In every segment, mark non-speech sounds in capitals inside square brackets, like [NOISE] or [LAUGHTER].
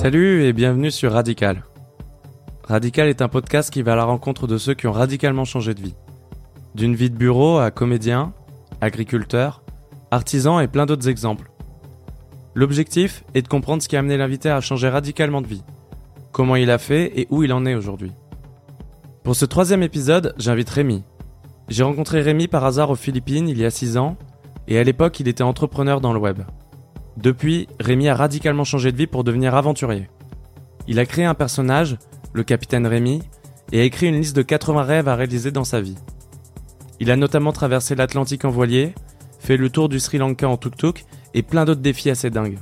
Salut et bienvenue sur Radical. Radical est un podcast qui va à la rencontre de ceux qui ont radicalement changé de vie. D'une vie de bureau à comédien, agriculteur, artisan et plein d'autres exemples. L'objectif est de comprendre ce qui a amené l'invité à changer radicalement de vie, comment il a fait et où il en est aujourd'hui. Pour ce troisième épisode, j'invite Rémi. J'ai rencontré Rémi par hasard aux Philippines il y a 6 ans, et à l'époque il était entrepreneur dans le web. Depuis, Rémi a radicalement changé de vie pour devenir aventurier. Il a créé un personnage, le capitaine Rémi, et a écrit une liste de 80 rêves à réaliser dans sa vie. Il a notamment traversé l'Atlantique en voilier, fait le tour du Sri Lanka en tuk-tuk et plein d'autres défis assez dingues.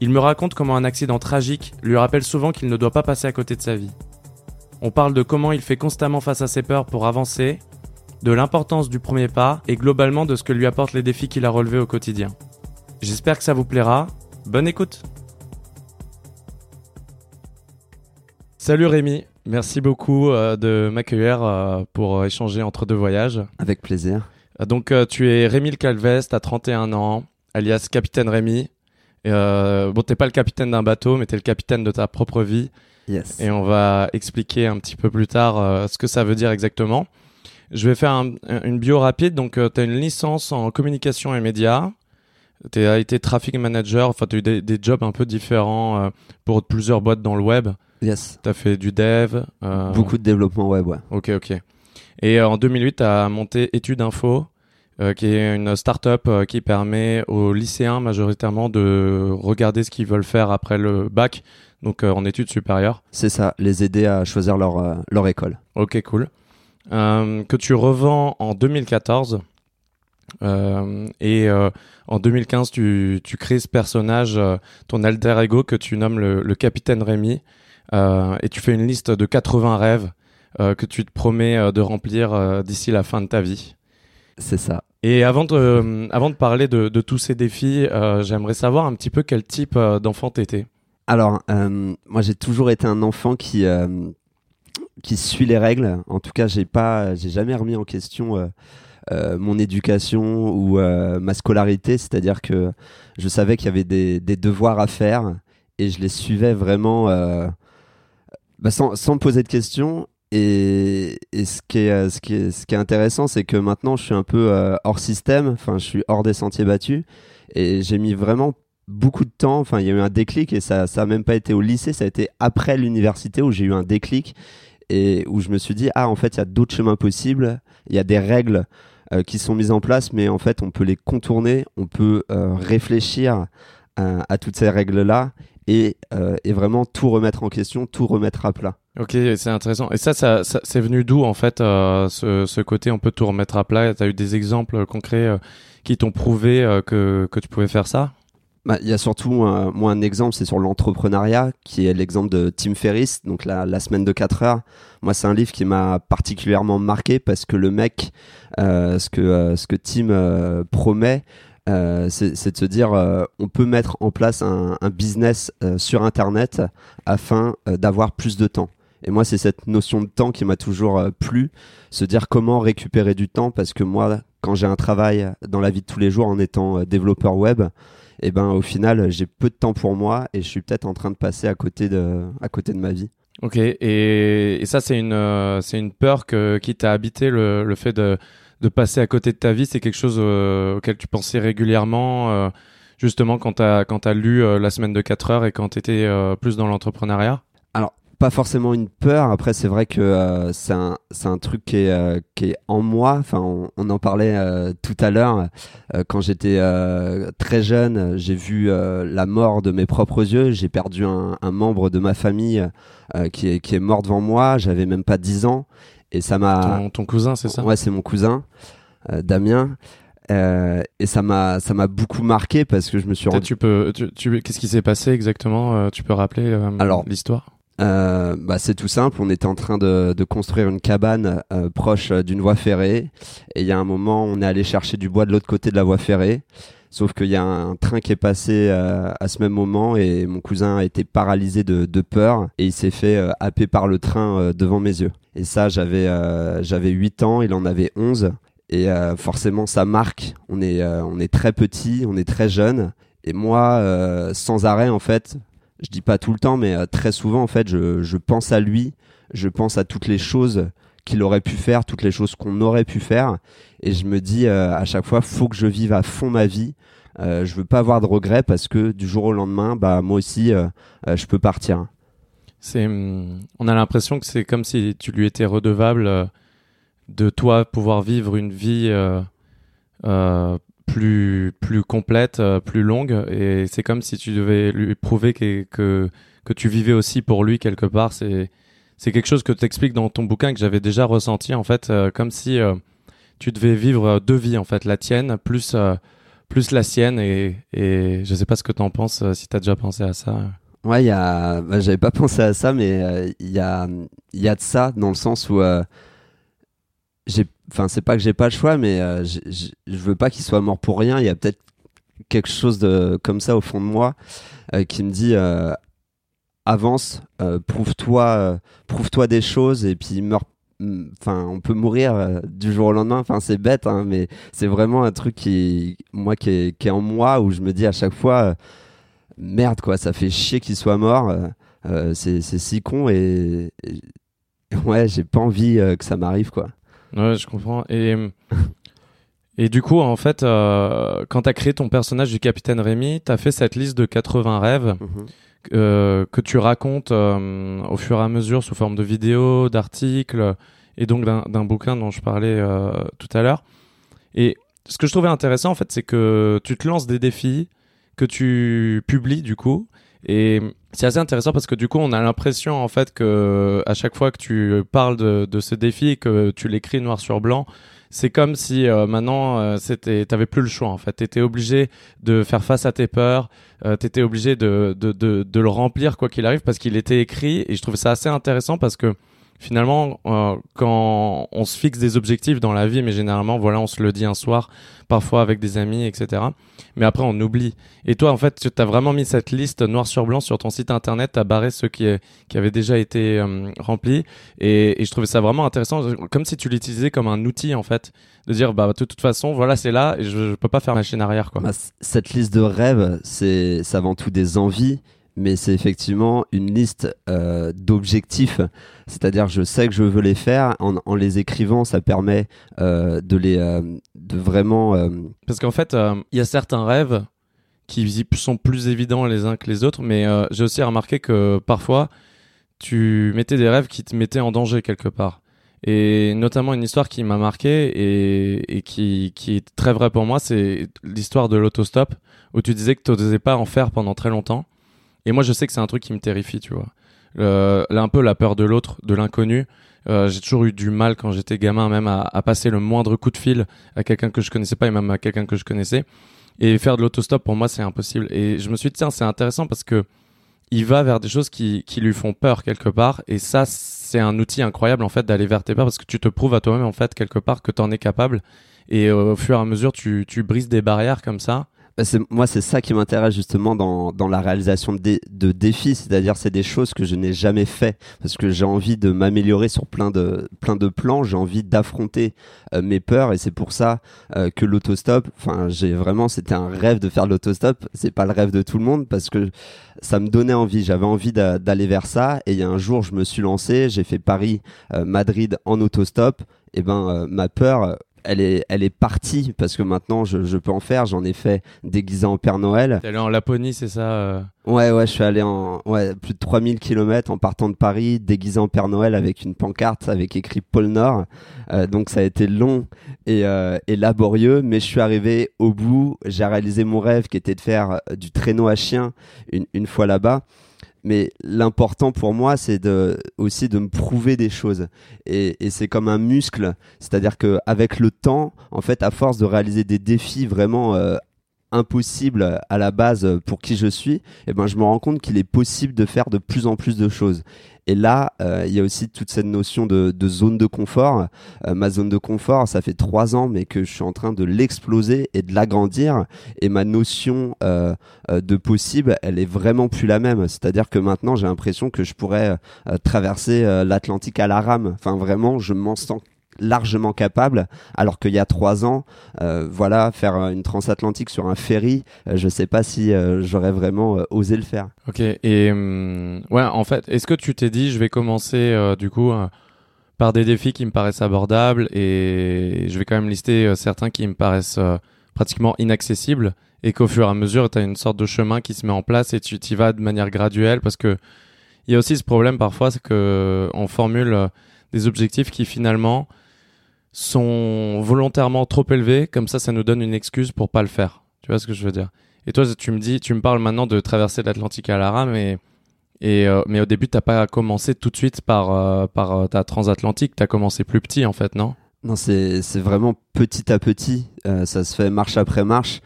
Il me raconte comment un accident tragique lui rappelle souvent qu'il ne doit pas passer à côté de sa vie. On parle de comment il fait constamment face à ses peurs pour avancer, de l'importance du premier pas et globalement de ce que lui apportent les défis qu'il a relevés au quotidien. J'espère que ça vous plaira. Bonne écoute Salut Rémi, merci beaucoup euh, de m'accueillir euh, pour échanger entre deux voyages. Avec plaisir. Euh, donc tu es Rémi Le Calvez, t'as 31 ans, alias Capitaine Rémi. bon, t'es pas le capitaine d'un bateau, mais t'es le capitaine de ta propre vie. Yes. Et on va expliquer un petit peu plus tard ce que ça veut dire exactement. Je vais faire une bio rapide. Donc, tu as une licence en communication et médias. Tu as été traffic manager, enfin, tu as eu des, jobs un peu différents euh, pour plusieurs boîtes dans le web. Yes. Tu as fait du dev. Euh, Beaucoup de développement web, ouais. Ok, ok. Et euh, en 2008, tu as monté Études Info, qui est une start-up qui permet aux lycéens majoritairement de regarder ce qu'ils veulent faire après le bac, donc en études supérieures. C'est ça, les aider à choisir leur, leur école. Ok, cool. que tu revends en 2014. Euh, et euh, en 2015, tu, tu, crées ce personnage, euh, ton alter ego que tu nommes le, le capitaine Rémi, et tu fais une liste de 80 rêves que tu te promets de remplir d'ici la fin de ta vie. C'est ça. Et avant de, avant de parler de, de tous ces défis, j'aimerais savoir un petit peu quel type d'enfant t'étais. Alors, moi j'ai toujours été un enfant qui qui suit les règles. En tout cas, j'ai pas, j'ai jamais remis en question mon éducation ou euh, ma scolarité, c'est-à-dire que je savais qu'il y avait des, devoirs à faire et je les suivais vraiment euh, bah, sans, sans, me poser de questions. Et, ce, qui est, ce, qui est, ce qui est intéressant, c'est que maintenant je suis un peu hors système, enfin je suis hors des sentiers battus. Et j'ai mis vraiment beaucoup de temps. Enfin, il y a eu un déclic et ça, ça a même pas été au lycée, ça a été après l'université où j'ai eu un déclic et où je me suis dit ah en fait il y a d'autres chemins possibles, il y a des règles euh, qui sont mises en place, mais en fait, on peut les contourner, on peut euh, réfléchir à, toutes ces règles-là et, euh, et, vraiment tout remettre en question, tout remettre à plat. Ok, c'est intéressant. Et ça, ça, c'est venu d'où en fait ce, ce, côté on peut tout remettre à plat? Tu as eu des exemples concrets qui t'ont prouvé que, que tu pouvais faire ça? Bah, il y a surtout moi un exemple, c'est sur l'entrepreneuriat, qui est l'exemple de Tim Ferriss, donc la, semaine de 4 heures. Moi, c'est un livre qui m'a particulièrement marqué parce que le mec, euh, ce que euh, ce que Tim euh, promet, c'est de se dire on peut mettre en place un business sur Internet afin d'avoir plus de temps. Et moi, c'est cette notion de temps qui m'a toujours plu, se dire comment récupérer du temps, parce que moi, quand j'ai un travail dans la vie de tous les jours en étant développeur web, et ben au final j'ai peu de temps pour moi et je suis peut-être en train de passer à côté de à côté de ma vie. Ok et, et ça c'est une euh, c'est une peur que qui t'a habité le, le fait de de passer à côté de ta vie c'est quelque chose euh, auquel tu pensais régulièrement euh, justement quand t'as quand as lu la semaine de 4 heures et quand t'étais plus dans l'entrepreneuriat? Alors pas forcément une peur. Après, c'est vrai que euh, c'est un, un, truc qui est, euh, qui est en moi. Enfin, on, on en parlait euh, tout à l'heure. quand j'étais très jeune, j'ai vu la mort de mes propres yeux. J'ai perdu un, un, membre de ma famille qui, est, qui est mort devant moi. J'avais même pas 10 ans. Et ça m'a. Ton, ton, cousin, c'est ça? Ouais, c'est mon cousin, Damien. et ça m'a ça m'a beaucoup marqué parce que je me suis rendu... tu peux tu, tu qu'est-ce qui s'est passé exactement? Tu peux rappeler l'histoire? Euh, bah, c'est tout simple, on était en train de, de construire une cabane euh, proche euh, d'une voie ferrée. Et il y a un moment on est allé chercher du bois de l'autre côté de la voie ferrée. Sauf qu'il y a un, train qui est passé à ce même moment et mon cousin a été paralysé de, de peur et il s'est fait happer par le train devant mes yeux. Et ça j'avais j'avais 8 ans, il en avait 11 et forcément ça marque, on est, on est très petit, on est très jeune. Et moi sans arrêt en fait je dis pas tout le temps, mais très souvent en fait, je, je pense à lui, je pense à toutes les choses qu'il aurait pu faire, toutes les choses qu'on aurait pu faire, et je me dis à chaque fois, faut que je vive à fond ma vie. Euh, je veux pas avoir de regrets parce que du jour au lendemain, bah moi aussi, je peux partir. C'est, hum, on a l'impression que c'est comme si tu lui étais redevable de toi pouvoir vivre une vie euh, euh, plus plus complète, euh, plus longue, et c'est comme si tu devais lui prouver que, que, que tu vivais aussi pour lui quelque part. C'est c'est quelque chose que tu expliques dans ton bouquin que j'avais déjà ressenti en fait, comme si tu devais vivre deux vies en fait, la tienne plus plus la sienne, et et je sais pas ce que tu en penses, si tu as déjà pensé à ça. Ouais, y a, bah, j'avais pas pensé à ça, mais il y a, il y a de ça dans le sens où enfin c'est pas que j'ai pas le choix mais euh, je veux pas qu'il soit mort pour rien. Il y a peut-être quelque chose de comme ça au fond de moi euh, qui me dit euh, avance prouve-toi prouve-toi des choses et puis meurt enfin on peut mourir du jour au lendemain. Enfin c'est bête hein, mais c'est vraiment un truc qui moi qui est, en moi où je me dis à chaque fois merde quoi ça fait chier qu'il soit mort c'est si con et, et ouais j'ai pas envie que ça m'arrive quoi Ouais, je comprends. Et, et du coup, en fait, euh, quand tu as créé ton personnage du capitaine Rémi, tu as fait cette liste de 80 rêves mhm. euh, que tu racontes euh, au fur et à mesure sous forme de vidéos, d'articles et donc d'un bouquin dont je parlais tout à l'heure. Et ce que je trouvais intéressant, en fait, c'est que tu te lances des défis que tu publies du coup. Et c'est assez intéressant parce que du coup, on a l'impression en fait que à chaque fois que tu parles de, de ce défi et que tu l'écris noir sur blanc, c'est comme si euh, maintenant euh, c'était t'avais plus le choix en fait. T'étais obligé de faire face à tes peurs euh, t'étais obligé de, de, de, de, le remplir quoi qu'il arrive parce qu'il était écrit. Et je trouvais ça assez intéressant parce que finalement, euh, quand on se fixe des objectifs dans la vie, mais généralement, voilà, on se le dit un soir, parfois avec des amis, etc. Mais après, on oublie. Et toi, en fait, tu as vraiment mis cette liste noir sur blanc sur ton site internet, tu as barré ceux qui, qui avaient déjà été euh, remplis. Et, et, je trouvais ça vraiment intéressant, comme si tu l'utilisais comme un outil, en fait, de dire, bah, de toute façon, voilà, c'est là, et je, je peux pas faire machine arrière, quoi. Bah, cette liste de rêves, c'est avant tout des envies mais c'est effectivement une liste euh, d'objectifs. C'est-à-dire, je sais que je veux les faire. En, les écrivant, ça permet euh, de les, euh, de vraiment. Parce qu'en fait, il y a certains rêves qui sont plus évidents les uns que les autres, mais j'ai aussi remarqué que parfois, tu mettais des rêves qui te mettaient en danger quelque part. Et notamment une histoire qui m'a marqué et, qui, qui, est très vraie pour moi, c'est l'histoire de l'autostop, où tu disais que tu n'osais pas en faire pendant très longtemps. Et moi, je sais que c'est un truc qui me terrifie, tu vois. Euh, là, un peu la peur de l'autre, de l'inconnu. Euh, j'ai toujours eu du mal quand j'étais gamin, même à, à, passer le moindre coup de fil à quelqu'un que je connaissais pas et même à quelqu'un que je connaissais. Et faire de l'autostop, pour moi, c'est impossible. Et je me suis dit, tiens, c'est intéressant parce que il va vers des choses qui, qui lui font peur quelque part. Et ça, c'est un outil incroyable, en fait, d'aller vers tes peurs parce que tu te prouves à toi-même, en fait, quelque part, que tu en es capable. Et euh, au fur et à mesure, tu, tu brises des barrières comme ça. Bah, moi, c'est ça qui m'intéresse justement dans, dans la réalisation de, de défis, c'est-à-dire c'est des choses que je n'ai jamais fait parce que j'ai envie de m'améliorer sur plein de plein de plans, j'ai envie d'affronter euh, mes peurs et c'est pour ça euh, que l'autostop, enfin, j'ai vraiment, c'était un rêve de faire l'autostop. C'est pas le rêve de tout le monde parce que ça me donnait envie, j'avais envie d'aller vers ça. Et il y a un jour, je me suis lancé, j'ai fait Paris, euh, Madrid en autostop. Et ben, ma peur elle est, elle est partie parce que maintenant je, je peux en faire. J'en ai fait déguisé en Père Noël. T'es allé en Laponie, c'est ça euh Ouais, ouais, je suis allé en ouais, plus de 3000 km en partant de Paris, déguisé en Père Noël avec une pancarte avec écrit Pôle Nord. Euh, donc ça a été long et, euh, et, laborieux, mais je suis arrivé au bout. J'ai réalisé mon rêve qui était de faire du traîneau à chien une, une fois là-bas mais l'important pour moi c'est aussi de me prouver des choses. Et, et c'est comme un muscle. C'est-à-dire que avec le temps en fait à force de réaliser des défis vraiment euh, impossibles à la base pour qui je suis eh ben je me rends compte qu'il est possible de faire de plus en plus de choses et là, euh, il y a aussi toute cette notion de, zone de confort. Euh, ma zone de confort, ça fait trois ans, mais que je suis en train de l'exploser et de l'agrandir. Et ma notion euh, de possible, elle est vraiment plus la même. C'est-à-dire que maintenant, j'ai l'impression que je pourrais traverser l'Atlantique à la rame. Enfin, vraiment, je m'en sens largement capable, alors qu'il y a trois ans, euh, voilà, faire une transatlantique sur un ferry, euh, je sais pas si euh, j'aurais vraiment osé le faire. Ok, et hum, ouais, en fait, est-ce que tu t'es dit, je vais commencer du coup par des défis qui me paraissent abordables et je vais quand même lister certains qui me paraissent pratiquement inaccessibles et qu'au fur et à mesure, tu as une sorte de chemin qui se met en place et tu t'y vas de manière graduelle parce que il y a aussi ce problème parfois, c'est que on formule des objectifs qui finalement sont volontairement trop élevés, comme ça, ça nous donne une excuse pour pas le faire. Tu vois ce que je veux dire? Et toi, tu me dis, tu me parles maintenant de traverser l'Atlantique à la rame, et, euh, mais au début, t'as pas commencé tout de suite par euh, par euh, ta transatlantique, t'as commencé plus petit en fait, non? Non, c'est vraiment petit à petit. ça se fait marche après marche.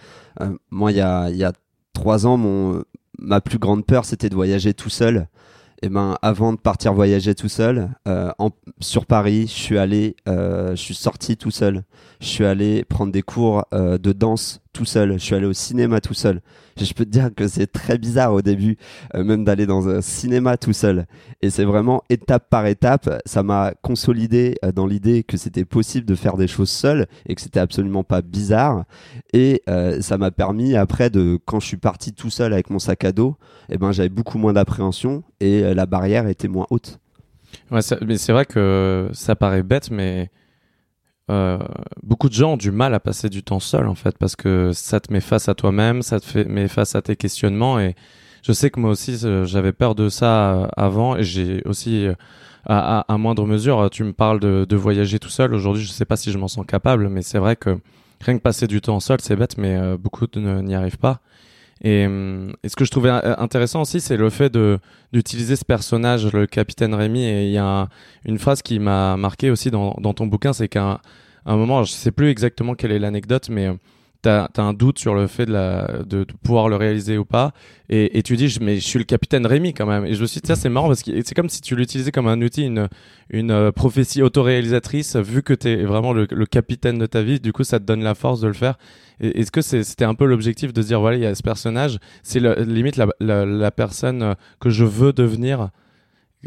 moi, il y a y a trois ans, mon ma plus grande peur, c'était de voyager tout seul eh ben, avant de partir voyager tout seul, euh, sur Paris, je suis allé, euh, je suis sorti tout seul. Je suis allé prendre des cours euh, de danse tout seul. Je suis allé au cinéma tout seul. je peux te dire que c'est très bizarre au début, même d'aller dans un cinéma tout seul. Et c'est vraiment étape par étape. Ça m'a consolidé dans l'idée que c'était possible de faire des choses seul et que c'était absolument pas bizarre. Et ça m'a permis après de, quand je suis parti tout seul avec mon sac à dos, eh ben j'avais beaucoup moins d'appréhension et la barrière était moins haute. Ouais, mais c'est vrai que ça paraît bête, mais euh, beaucoup de gens ont du mal à passer du temps seul en fait parce que ça te met face à toi-même, ça te fait, met face à tes questionnements et je sais que moi aussi j'avais peur de ça euh, avant et j'ai aussi euh, à, à, moindre mesure tu me parles de, de voyager tout seul. Aujourd'hui je sais pas si je m'en sens capable mais c'est vrai que rien que passer du temps seul c'est bête mais beaucoup n'y arrivent pas et, et, ce que je trouvais intéressant aussi, c'est le fait d'utiliser ce personnage, le capitaine Rémi. Et il y a une phrase qui m'a marqué aussi dans, ton bouquin, c'est qu'à un, moment, je sais plus exactement quelle est l'anecdote, mais tu as, un doute sur le fait de, la, de, pouvoir le réaliser ou pas. Et, et, tu dis, mais je suis le capitaine Rémi quand même. Et je me suis dit, c'est marrant parce que c'est comme si tu l'utilisais comme un outil, une, une euh, prophétie autoréalisatrice, vu que tu es vraiment le, le, capitaine de ta vie. Du coup, ça te donne la force de le faire. Est-ce que c'était un peu l'objectif de dire, voilà, il y a ce personnage, c'est limite la, la, la, personne euh, que je veux devenir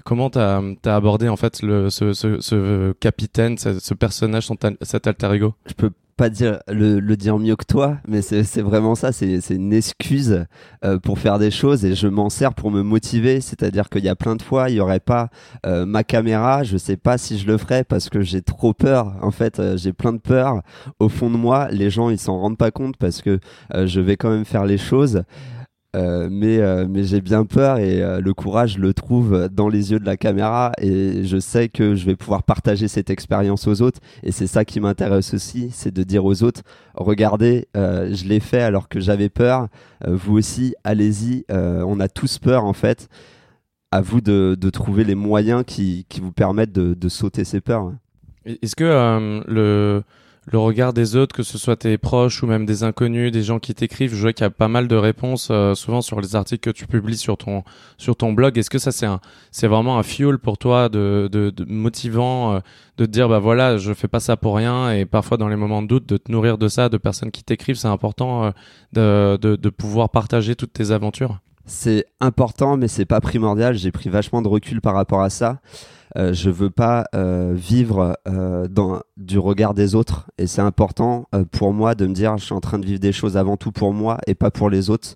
Comment tu as, abordé en fait le, ce, ce, ce capitaine, ce, personnage, son, cet alter ego? Je peux pas dire le, dire mieux que toi, mais c'est vraiment ça. C'est une excuse euh, pour faire des choses et je m'en sers pour me motiver. C'est-à-dire qu'il y a plein de fois, il y aurait pas euh, ma caméra, je sais pas si je le ferais parce que j'ai trop peur. En fait, euh, j'ai plein de peur au fond de moi. Les gens, ils s'en rendent pas compte parce que je vais quand même faire les choses. Euh, mais euh, mais j'ai bien peur et euh, le courage le trouve dans les yeux de la caméra et je sais que je vais pouvoir partager cette expérience aux autres et c'est ça qui m'intéresse aussi c'est de dire aux autres regardez je l'ai fait alors que j'avais peur. Vous aussi allez-y on a tous peur en fait. À vous de, de trouver les moyens qui, qui vous permettent de, de sauter ces peurs est-ce que le le regard des autres, que ce soit tes proches ou même des inconnus, des gens qui t'écrivent. Je vois qu'il y a pas mal de réponses euh, souvent sur les articles que tu publies sur ton sur ton blog. Est-ce que ça c'est c'est vraiment un fuel pour toi de, de, de motivant euh, de te dire bah voilà je fais pas ça pour rien et parfois dans les moments de doute de te nourrir de ça, de personnes qui t'écrivent, c'est important euh, de, de de pouvoir partager toutes tes aventures? C'est important mais c'est pas primordial. J'ai pris vachement de recul par rapport à ça. Euh, je veux pas euh, vivre euh, du regard des autres et c'est important pour moi de me dire je suis en train de vivre des choses avant tout pour moi et pas pour les autres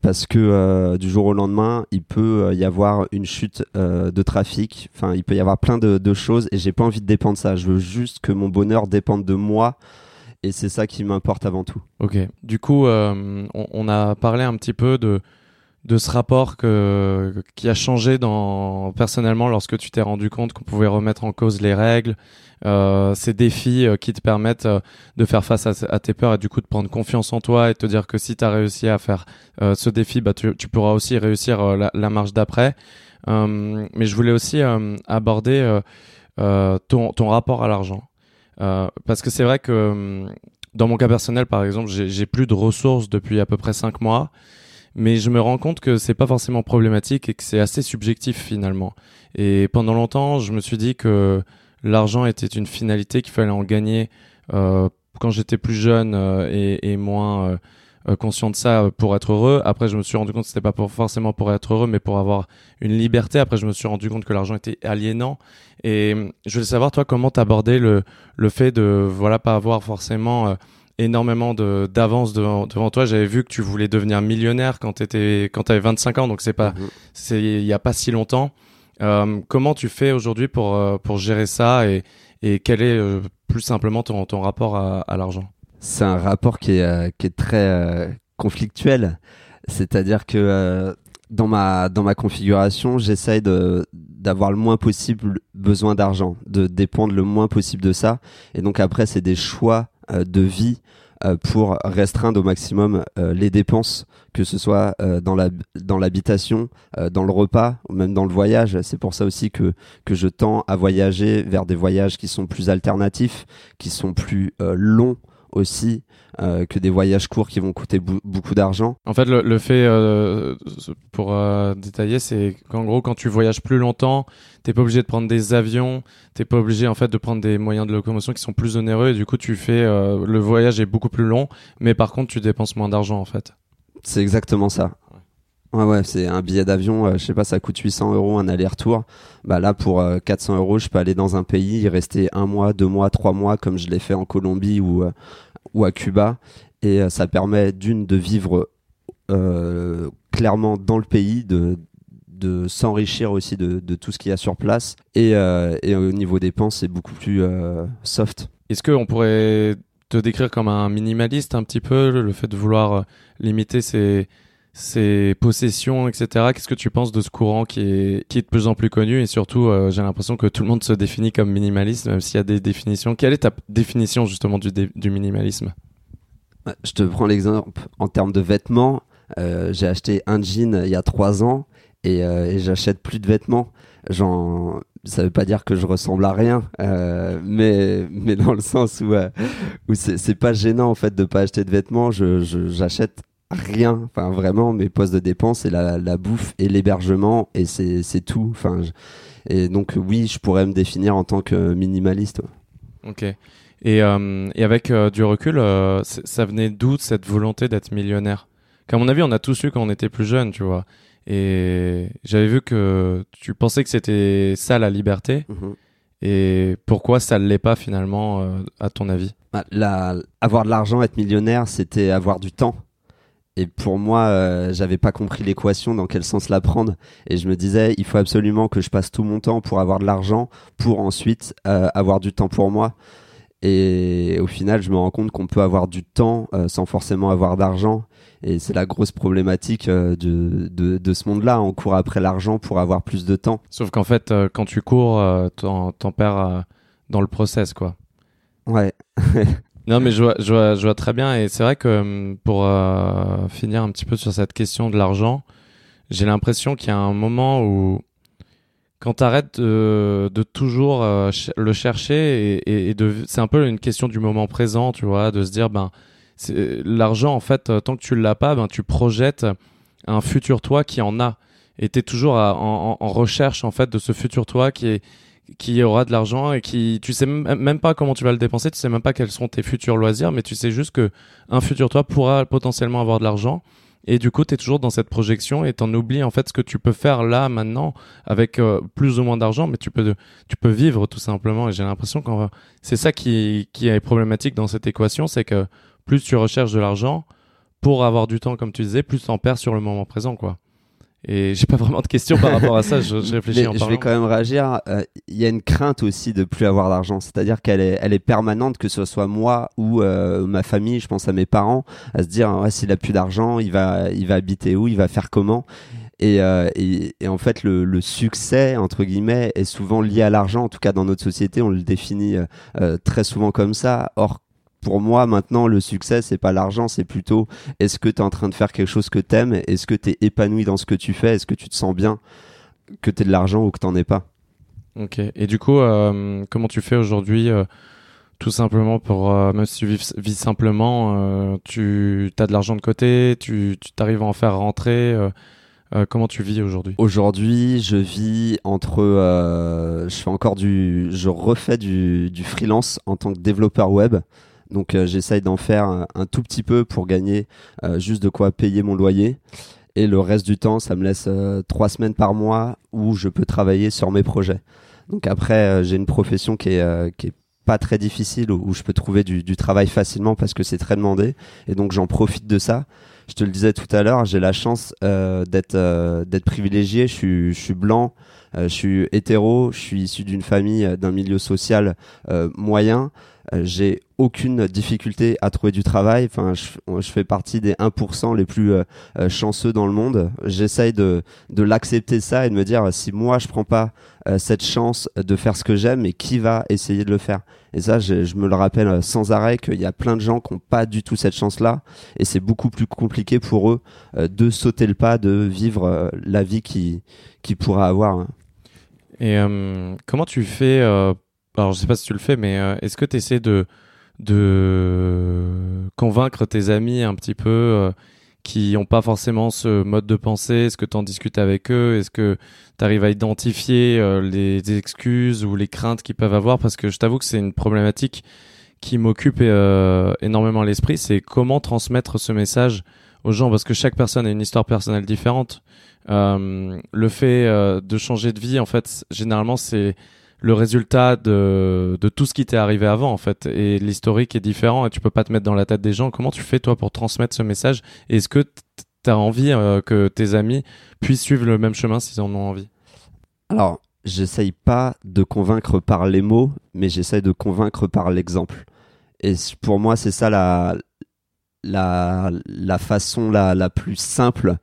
parce que du jour au lendemain il peut y avoir une chute de trafic enfin il peut y avoir plein de, choses et j'ai pas envie de dépendre de ça je veux juste que mon bonheur dépende de moi et c'est ça qui m'importe avant tout. Ok. Du coup, on, a parlé un petit peu de de ce rapport que, qui a changé dans, personnellement lorsque tu t'es rendu compte qu'on pouvait remettre en cause les règles, euh, ces défis euh, qui te permettent euh, de faire face à, tes peurs et du coup de prendre confiance en toi et te dire que si tu as réussi à faire euh, ce défi, bah, tu, tu, pourras aussi réussir la, marche d'après. mais je voulais aussi aborder ton, ton rapport à l'argent. parce que c'est vrai que dans mon cas personnel, par exemple, j'ai plus de ressources depuis à peu près cinq mois mais je me rends compte que c'est pas forcément problématique et que c'est assez subjectif finalement. Et pendant longtemps, je me suis dit que l'argent était une finalité qu'il fallait en gagner euh, quand j'étais plus jeune euh, et, et, moins euh, conscient de ça pour être heureux. Après, je me suis rendu compte que c'était pas forcément pour être heureux, mais pour avoir une liberté. Après, je me suis rendu compte que l'argent était aliénant. Et je voulais savoir, toi, comment t'abordais le, le fait de, voilà, pas avoir forcément énormément de d'avance devant, devant toi. J'avais vu que tu voulais devenir millionnaire quand t'étais quand t'avais 25 ans, donc c'est pas mhm. c'est il y a pas si longtemps. Euh, comment tu fais aujourd'hui pour euh, pour gérer ça et et quel est euh, plus simplement ton ton rapport à, à l'argent? C'est un rapport qui est qui est très conflictuel. C'est-à-dire que dans ma dans ma configuration, j'essaye de d'avoir le moins possible besoin d'argent, de dépendre le moins possible de ça. Et donc après, c'est des choix euh, de vie euh, pour restreindre au maximum euh, les dépenses, que ce soit dans l'habitation, dans le repas, ou même dans le voyage. C'est pour ça aussi que que je tends à voyager vers des voyages qui sont plus alternatifs, qui sont plus longs aussi euh, que des voyages courts qui vont coûter beaucoup d'argent. En fait, le, fait, euh, pour euh, détailler, c'est qu'en gros, quand tu voyages plus longtemps, t'es pas obligé de prendre des avions, t'es pas obligé en fait de prendre des moyens de locomotion qui sont plus onéreux et du coup, tu fais le voyage est beaucoup plus long, mais par contre, tu dépenses moins d'argent en fait. C'est exactement ça. Ouais, ouais, c'est un billet d'avion, je sais pas, ça coûte 800 euros un aller-retour. Bah là, pour 400 euros, je peux aller dans un pays, y rester un mois, deux mois, trois mois, comme je l'ai fait en Colombie ou ou à Cuba. Et euh, ça permet d'une de vivre euh, clairement dans le pays, de, de s'enrichir aussi de, de, tout ce qu'il y a sur place. Et, euh, et au niveau dépenses, c'est beaucoup plus soft. Est-ce qu'on pourrait te décrire comme un minimaliste un petit peu, le fait de vouloir limiter ses, ses possessions, etc. Qu'est-ce que tu penses de ce courant qui est, qui est de plus en plus connu? Et surtout, j'ai l'impression que tout le monde se définit comme minimaliste, même s'il y a des définitions. Quelle est ta définition justement du, du minimalisme? Je te prends l'exemple en termes de vêtements. Euh, j'ai acheté un jean il y a trois ans et, euh, j'achète plus de vêtements. Genre, ça veut pas dire que je ressemble à rien, euh, mais mais dans le sens où où c'est pas gênant en fait de pas acheter de vêtements. Je j'achète rien, enfin vraiment mes postes de dépenses c'est la, la bouffe et l'hébergement et c'est c'est tout. Enfin et donc oui, je pourrais me définir en tant que minimaliste. Ok. Et, euh, et avec euh, du recul, euh, ça venait d'où cette volonté d'être millionnaire? Qu'à mon avis, on a tous eu quand on était plus jeune, tu vois. Et j'avais vu que tu pensais que c'était ça la liberté. Mhm. Et pourquoi ça ne l'est pas finalement, à ton avis? Bah, la, Avoir de l'argent, être millionnaire, c'était avoir du temps. Et pour moi, j'avais pas compris l'équation, dans quel sens la prendre. Et je me disais, il faut absolument que je passe tout mon temps pour avoir de l'argent, pour ensuite avoir du temps pour moi. Et au final, je me rends compte qu'on peut avoir du temps euh, sans forcément avoir d'argent. Et c'est la grosse problématique euh, de, de, de, ce monde-là. On court après l'argent pour avoir plus de temps. Sauf qu'en fait, euh, quand tu cours, t'en, t'en perds dans le process, quoi. Ouais. [LAUGHS] non, mais je vois, très bien. Et c'est vrai que hum, pour finir un petit peu sur cette question de l'argent, j'ai l'impression qu'il y a un moment où quand tu arrêtes de, toujours euh, le chercher et, c'est un peu une question du moment présent tu vois de se dire ben l'argent en fait euh, tant que tu l'as pas ben tu projettes un futur toi qui en a et tu es toujours en, en, recherche en fait de ce futur toi qui est qui aura de l'argent et qui tu sais même pas comment tu vas le dépenser tu sais même pas quels sont tes futurs loisirs mais tu sais juste que un futur toi pourra potentiellement avoir de l'argent et du coup, tu es toujours dans cette projection et t'en oublies en fait ce que tu peux faire là, maintenant, avec euh, plus ou moins d'argent, mais tu peux, tu peux vivre tout simplement. Et j'ai l'impression que c'est ça qui, qui est problématique dans cette équation, c'est que plus tu recherches de l'argent pour avoir du temps, comme tu disais, plus t'en perds sur le moment présent, quoi. Et j'ai pas vraiment de questions par rapport à ça. Je, réfléchis en Je vais quand même réagir. Euh, il y a une crainte aussi de plus avoir d'argent. C'est-à-dire qu'elle est, elle est permanente, que ce soit moi ou euh, ma famille. Je pense à mes parents, à se dire ouais, s'il a plus d'argent, il va, il va habiter où, il va faire comment. Et, euh, et, et, en fait, le, le, succès entre guillemets est souvent lié à l'argent. En tout cas, dans notre société, on le définit euh, très souvent comme ça. Or, pour moi maintenant le succès c'est pas l'argent c'est plutôt est-ce que tu es en train de faire quelque chose que t'aimes? Est-ce que tu es épanoui dans ce que tu fais? Est-ce que tu te sens bien que tu de l'argent ou que t'en aies pas? Ok. Et du coup euh, comment tu fais aujourd'hui euh, tout simplement pour euh, même si tu vis, simplement tu as de l'argent de côté tu t'arrives à en faire rentrer comment tu vis aujourd'hui? Aujourd'hui, je vis entre, je fais encore du, je refais du, du freelance en tant que développeur web. Donc j'essaye d'en faire un, tout petit peu pour gagner juste de quoi payer mon loyer. Et le reste du temps, ça me laisse trois semaines par mois où je peux travailler sur mes projets. Donc après, j'ai une profession qui est, qui est pas très difficile où, je peux trouver du, du, travail facilement parce que c'est très demandé et donc j'en profite de ça. Je te le disais tout à l'heure, j'ai la chance euh, d'être euh, d'être privilégié. Je suis je suis blanc, euh, je suis hétéro, je suis issu d'une famille euh, d'un milieu social euh, moyen. J'ai aucune difficulté à trouver du travail. Enfin, je, fais partie des 1% les plus chanceux dans le monde. J'essaye de, de l'accepter ça et de me dire si moi je prends pas cette chance de faire ce que j'aime, mais qui va essayer de le faire? Et ça, je, me le rappelle sans arrêt qu'il y a plein de gens qui n'ont pas du tout cette chance-là, et c'est beaucoup plus compliqué pour eux de sauter le pas, de vivre la vie qui qui pourra avoir. Hein. Et euh, comment tu fais euh, Alors, je sais pas si tu le fais, mais euh, est-ce que tu essaies de, de convaincre tes amis un petit peu qui n'ont pas forcément ce mode de pensée? Est-ce que tu en discutes avec eux? Est-ce que tu arrives à identifier les excuses ou les craintes qu'ils peuvent avoir? Parce que je t'avoue que c'est une problématique qui m'occupe énormément l'esprit, c'est comment transmettre ce message aux gens, parce que chaque personne a une histoire personnelle différente. Euh, le fait euh, de changer de vie, en fait, généralement, c'est le résultat de, tout ce qui t'est arrivé avant, en fait. Et l'historique est différent et tu peux pas te mettre dans la tête des gens. Comment tu fais, toi, pour transmettre ce message? Est-ce que tu as envie euh, que tes amis puissent suivre le même chemin s'ils en ont envie? Alors, j'essaye pas de convaincre par les mots, mais j'essaye de convaincre par l'exemple. Et pour moi, c'est ça la, la, la façon la, la plus simple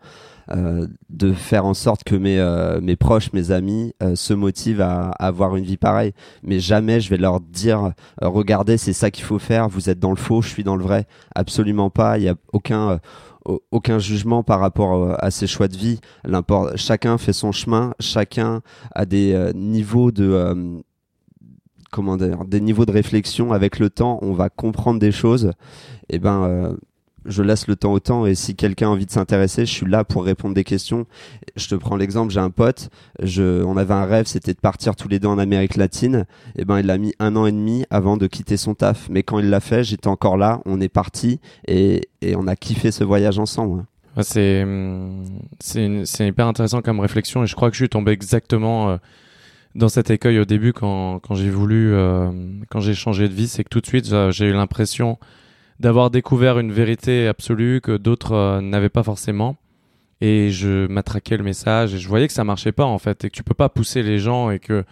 de faire en sorte que mes, euh, mes proches, mes amis euh, se motivent à, avoir une vie pareille. Mais jamais je vais leur dire regardez, c'est ça qu'il faut faire, vous êtes dans le faux, je suis dans le vrai. Absolument pas. Il n'y a aucun aucun jugement par rapport à ses choix de vie. Chacun fait son chemin, chacun a des niveaux de comment dire, des niveaux de réflexion. Avec le temps, on va comprendre des choses. Et eh ben, je laisse le temps au temps et si quelqu'un a envie de s'intéresser, je suis là pour répondre des questions. Je te prends l'exemple, j'ai un pote, je, on avait un rêve, c'était de partir tous les deux en Amérique latine. Et eh ben, il a mis un an et demi avant de quitter son taf. Mais quand il l'a fait, j'étais encore là, on est parti et, et on a kiffé ce voyage ensemble. C'est, c'est, hyper intéressant comme réflexion et je crois que je suis tombé exactement euh, dans cet écueil au début quand, quand j'ai voulu, euh, quand j'ai changé de vie, c'est que tout de suite j'ai eu l'impression d'avoir découvert une vérité absolue que d'autres euh, n'avaient pas forcément. Et je m'attraquais le message et je voyais que ça marchait pas en fait et que tu peux pas pousser les gens et que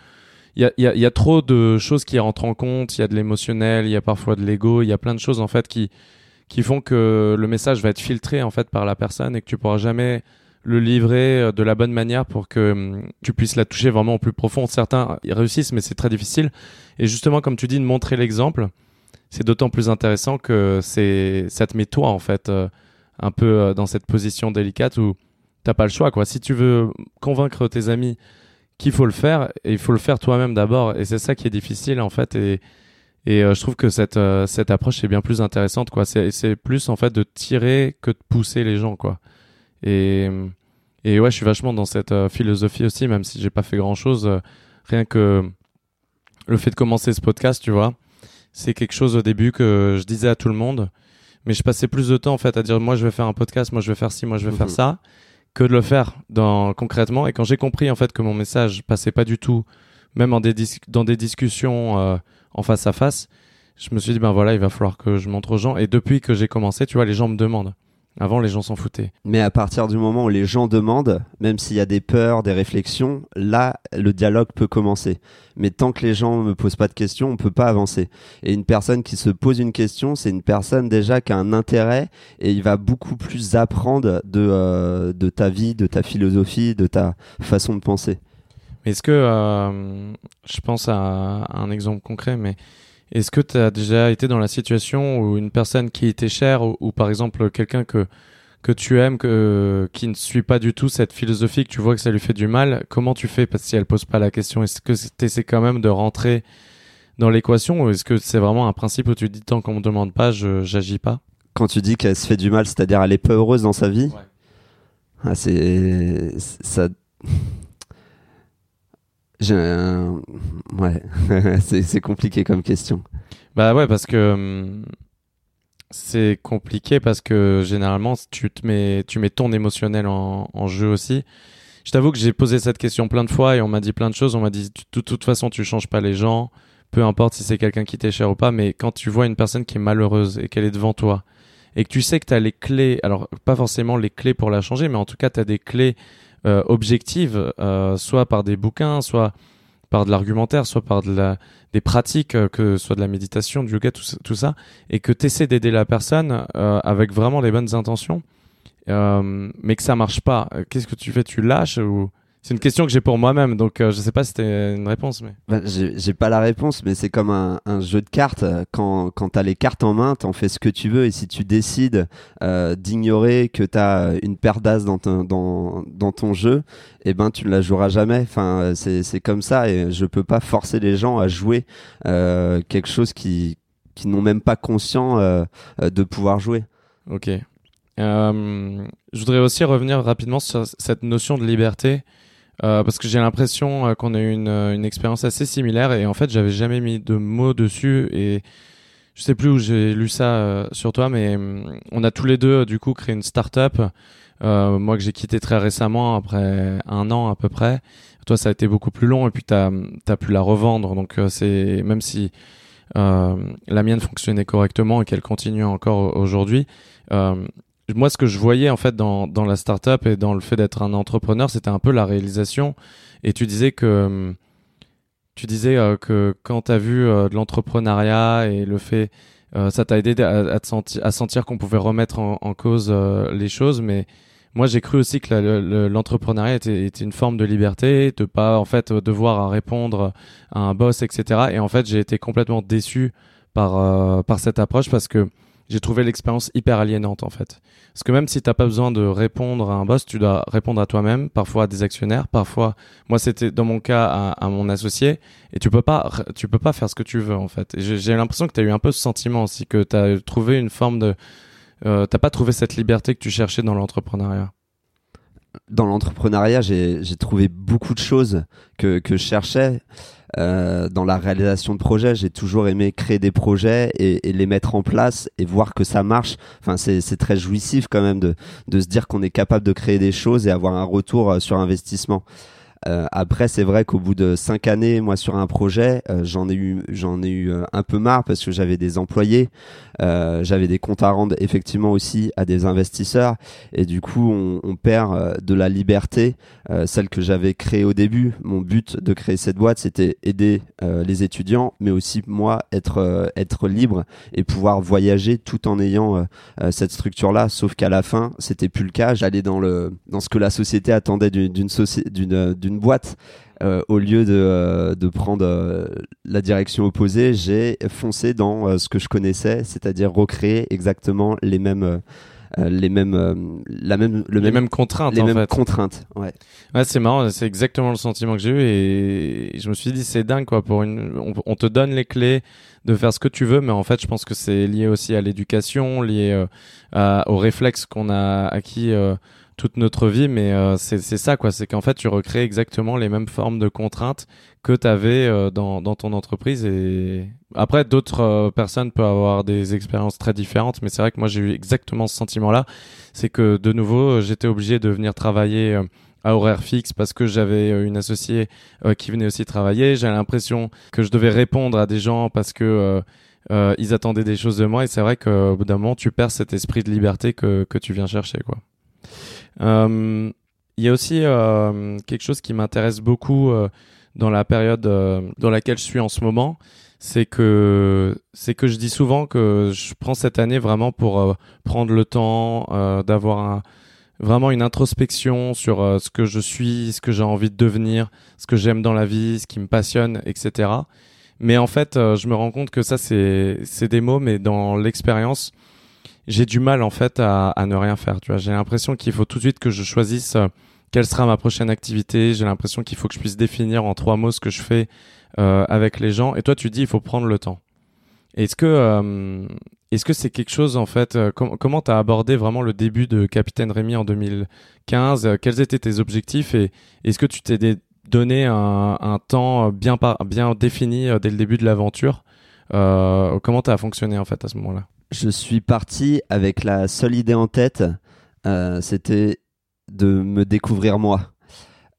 il y a, y, a, y a, trop de choses qui rentrent en compte. Il y a de l'émotionnel, il y a parfois de l'ego, il y a plein de choses en fait qui qui font que le message va être filtré en fait par la personne et que tu pourras jamais le livrer euh, de la bonne manière pour que hum, tu puisses la toucher vraiment au plus profond. Certains réussissent, mais c'est très difficile. Et justement, comme tu dis, de montrer l'exemple, c'est d'autant plus intéressant que c'est ça te met toi en fait euh, un peu euh, dans cette position délicate où t'as pas le choix quoi. Si tu veux convaincre tes amis qu'il faut le faire, il faut le faire toi-même d'abord et c'est ça qui est difficile en fait et euh, je trouve que cette cette approche est bien plus intéressante quoi. C'est c'est plus en fait de tirer que de pousser les gens quoi. Et et ouais, je suis vachement dans cette philosophie aussi même si j'ai pas fait grand-chose rien que le fait de commencer ce podcast, tu vois c'est quelque chose au début que je disais à tout le monde, mais je passais plus de temps en fait à dire moi je vais faire un podcast, moi je vais faire ci, moi je vais faire mhm. ça, que de le faire dans concrètement. Et quand j'ai compris en fait que mon message passait pas du tout, même en des dans des discussions euh, en face à face, je me suis dit ben voilà il va falloir que je montre aux gens. Et depuis que j'ai commencé, tu vois, les gens me demandent. Avant, les gens s'en foutaient. Mais à partir du moment où les gens demandent, même s'il y a des peurs, des réflexions, là, le dialogue peut commencer. Mais tant que les gens ne me posent pas de questions, on peut pas avancer. Et une personne qui se pose une question, c'est une personne déjà qui a un intérêt et il va beaucoup plus apprendre de, euh, de ta vie, de ta philosophie, de ta façon de penser. Est-ce que, euh, je pense à un exemple concret, mais est-ce que tu as déjà été dans la situation où une personne qui était chère ou, par exemple quelqu'un que que tu aimes, que, qui ne suit pas du tout cette philosophie, que tu vois que ça lui fait du mal, comment tu fais? Parce que si elle pose pas la question, est-ce que tu essaies quand même de rentrer dans l'équation ou est-ce que c'est vraiment un principe où tu dis tant qu'on me demande pas, je j'agis pas? Quand tu dis qu'elle se fait du mal, c'est-à-dire elle est pas heureuse dans sa vie, ah, c'est ça Ouais, [LAUGHS] c'est compliqué comme question. Bah ouais, parce que hum, c'est compliqué parce que généralement tu te mets tu mets ton émotionnel en, en jeu aussi. Je t'avoue que j'ai posé cette question plein de fois et on m'a dit plein de choses. On m'a dit de toute façon tu changes pas les gens, peu importe si c'est quelqu'un qui t'est cher ou pas, mais quand tu vois une personne qui est malheureuse et qu'elle est devant toi et que tu sais que tu as les clés, alors pas forcément les clés pour la changer, mais en tout cas tu as des clés euh, objectives, euh, soit par des bouquins, soit par de l'argumentaire, soit par de la, des pratiques, euh, que ce soit de la méditation, du yoga, tout, ça, et que tu essaies d'aider la personne euh, avec vraiment les bonnes intentions, mais que ça marche pas. Qu'est-ce que tu fais? Tu lâches ou c'est une question que j'ai pour moi-même, donc euh, je sais pas si c'était une réponse. Mais... Bah, j'ai pas la réponse, mais c'est comme un, un, jeu de cartes. Quand, quand tu as les cartes en main, t'en fais ce que tu veux. Et si tu décides euh, d'ignorer que tu as une paire d'as dans, ton, dans, dans ton jeu, eh ben tu ne la joueras jamais. Enfin, c'est comme ça. Et je peux pas forcer les gens à jouer euh, quelque chose qui, qui n'ont même pas conscient euh, de pouvoir jouer. Ok. Euh, je voudrais aussi revenir rapidement sur cette notion de liberté. Euh, parce que j'ai l'impression euh, qu'on a eu une, une expérience assez similaire et en fait j'avais jamais mis de mots dessus et je sais plus où j'ai lu ça euh, sur toi mais hum, on a tous les deux du coup créé une start-up. Euh, moi que j'ai quitté très récemment après un an à peu près. Toi ça a été beaucoup plus long et puis t'as as pu la revendre. Donc c'est même si la mienne fonctionnait correctement et qu'elle continue encore aujourd'hui moi, ce que je voyais en fait dans, dans la startup et dans le fait d'être un entrepreneur, c'était un peu la réalisation. Et tu disais que tu disais euh, que quand tu as vu euh, de l'entrepreneuriat et le fait, euh, ça t'a aidé à, à, sentir, à sentir qu'on pouvait remettre en, en cause les choses. Mais moi, j'ai cru aussi que l'entrepreneuriat était, était, une forme de liberté, de pas en fait devoir répondre à un boss, etc. Et en fait, j'ai été complètement déçu par par cette approche parce que j'ai trouvé l'expérience hyper aliénante en fait. Parce que même si t'as pas besoin de répondre à un boss, tu dois répondre à toi-même, parfois à des actionnaires, parfois, moi c'était dans mon cas à, à, mon associé, et tu peux pas, tu peux pas faire ce que tu veux en fait. J'ai l'impression que tu as eu un peu ce sentiment aussi, que tu as trouvé une forme de, euh, t'as pas trouvé cette liberté que tu cherchais dans l'entrepreneuriat dans l'entrepreneuriat, j'ai trouvé beaucoup de choses que, que je cherchais. Euh, dans la réalisation de projets, j'ai toujours aimé créer des projets et, les mettre en place et voir que ça marche. Enfin, c'est très jouissif quand même de, de se dire qu'on est capable de créer des choses et avoir un retour euh, sur investissement. Euh, après, c'est vrai qu'au bout de cinq années, moi sur un projet, euh, j'en ai eu, j'en ai eu euh, un peu marre parce que j'avais des employés, j'avais des comptes à rendre effectivement aussi à des investisseurs, et du coup, on, on perd de la liberté, celle que j'avais créée au début. Mon but de créer cette boîte, c'était aider les étudiants, mais aussi moi être être libre et pouvoir voyager tout en ayant cette structure-là. Sauf qu'à la fin, c'était plus le cas. J'allais dans le dans ce que la société attendait d'une d'une d'une boîte, euh, au lieu de, euh, de prendre euh, la direction opposée, j'ai foncé dans ce que je connaissais, c'est-à-dire recréer exactement les mêmes. les mêmes la même le les mêmes contraintes les en mêmes fait. contraintes ouais ouais c'est marrant c'est exactement le sentiment que j'ai eu et je me suis dit c'est dingue quoi pour une on, on, te donne les clés de faire ce que tu veux mais en fait je pense que c'est lié aussi à l'éducation lié euh, aux réflexes qu'on a acquis toute notre vie, mais euh, c'est ça, quoi. C'est qu'en fait, tu recrées exactement les mêmes formes de contraintes que tu avais euh, dans, dans ton entreprise. Et après, d'autres euh, personnes peuvent avoir des expériences très différentes, mais c'est vrai que moi, j'ai eu exactement ce sentiment-là. C'est que, de nouveau, j'étais obligé de venir travailler euh, à horaire fixe parce que j'avais une associée qui venait aussi travailler. J'avais l'impression que je devais répondre à des gens parce que euh, ils attendaient des choses de moi et c'est vrai qu'au bout d'un moment tu perds cet esprit de liberté que, que tu viens chercher quoi. Euh, il y a aussi euh, quelque chose qui m'intéresse beaucoup euh, dans la période dans laquelle je suis en ce moment, c'est que c'est que je dis souvent que je prends cette année vraiment pour prendre le temps d'avoir vraiment une introspection sur ce que je suis, ce que j'ai envie de devenir, ce que j'aime dans la vie, ce qui me passionne, etc. Mais en fait, je me rends compte que ça, c'est c'est des mots, mais dans l'expérience, j'ai du mal en fait à, à, ne rien faire. Tu vois, j'ai l'impression qu'il faut tout de suite que je choisisse euh, quelle sera ma prochaine activité. J'ai l'impression qu'il faut que je puisse définir en trois mots ce que je fais euh, avec les gens. Et toi, tu dis il faut prendre le temps. Est-ce que euh, est-ce que c'est quelque chose en fait euh, com Comment t'as abordé vraiment le début de Capitaine Rémi en 2015 euh, Quels étaient tes objectifs? Et est-ce que tu t'es donné un, un, temps bien bien défini dès le début de l'aventure? Comment t'as fonctionné en fait à ce moment-là? Je suis parti avec la seule idée en tête, euh, c'était de me découvrir moi.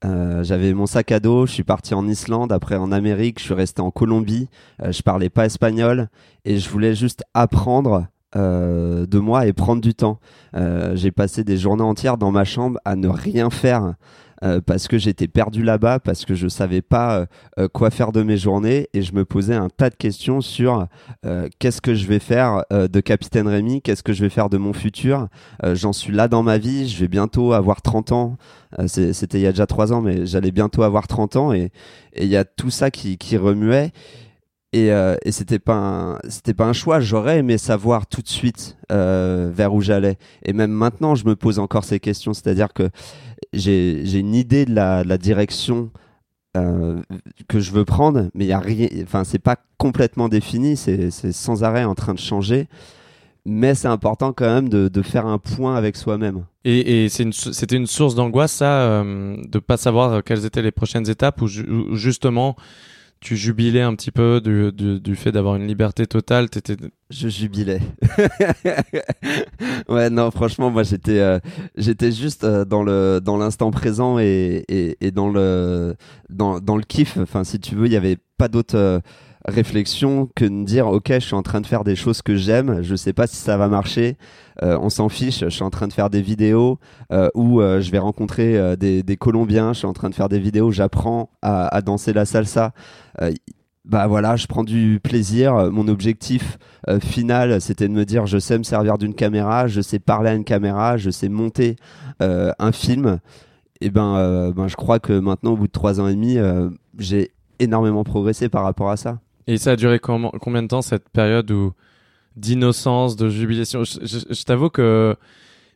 Euh, j'avais mon sac à dos, je suis parti en Islande, après en Amérique, je suis resté en Colombie, euh, je parlais pas espagnol et je voulais juste apprendre de moi et prendre du temps. J'ai passé des journées entières dans ma chambre à ne rien faire. Euh, parce que j'étais perdu là-bas, parce que je savais pas euh, euh, quoi faire de mes journées et je me posais un tas de questions sur euh, qu'est-ce que je vais faire de Capitaine Rémi, qu'est-ce que je vais faire de mon futur. J'en suis là dans ma vie, je vais bientôt avoir 30 ans. C'est- C'était il y a déjà 3 ans, mais j'allais bientôt avoir 30 ans et il y a tout ça qui, qui remuait. Et, euh, et c'était pas c'était pas un choix. J'aurais aimé savoir tout de suite euh, vers où j'allais. Et même maintenant, je me pose encore ces questions. C'est-à-dire que j'ai une idée de la, la direction euh, que je veux prendre, mais il y a rien. Enfin, c'est pas complètement défini. C'est sans arrêt en train de changer. Mais c'est important quand même de, de faire un point avec soi-même. Et, et c'était une source d'angoisse, ça, euh, de pas savoir quelles étaient les prochaines étapes, ou justement tu jubilais un petit peu du, du, du fait d'avoir une liberté totale. T'étais Je jubilais. [LAUGHS] ouais, non, franchement, moi j'étais, euh, juste euh, dans le dans l'instant présent et, et, dans le dans, dans le kiff. Enfin, si tu veux, il y avait pas d'autre euh, réflexion que de dire, ok, je suis en train de faire des choses que j'aime. Je sais pas si ça va marcher. Euh, on s'en fiche. Je suis en train de faire des vidéos euh, où euh, je vais rencontrer euh, des, Colombiens. Je suis en train de faire des vidéos j'apprends à, danser la salsa. Bah voilà, je prends du plaisir. Mon objectif final, c'était de me dire je sais me servir d'une caméra, je sais parler à une caméra, je sais monter un film. Et ben, ben, je crois que maintenant, au bout de trois ans et demi, j'ai énormément progressé par rapport à ça. Et ça a duré combien de temps cette période d'innocence, de jubilation? Je, t'avoue que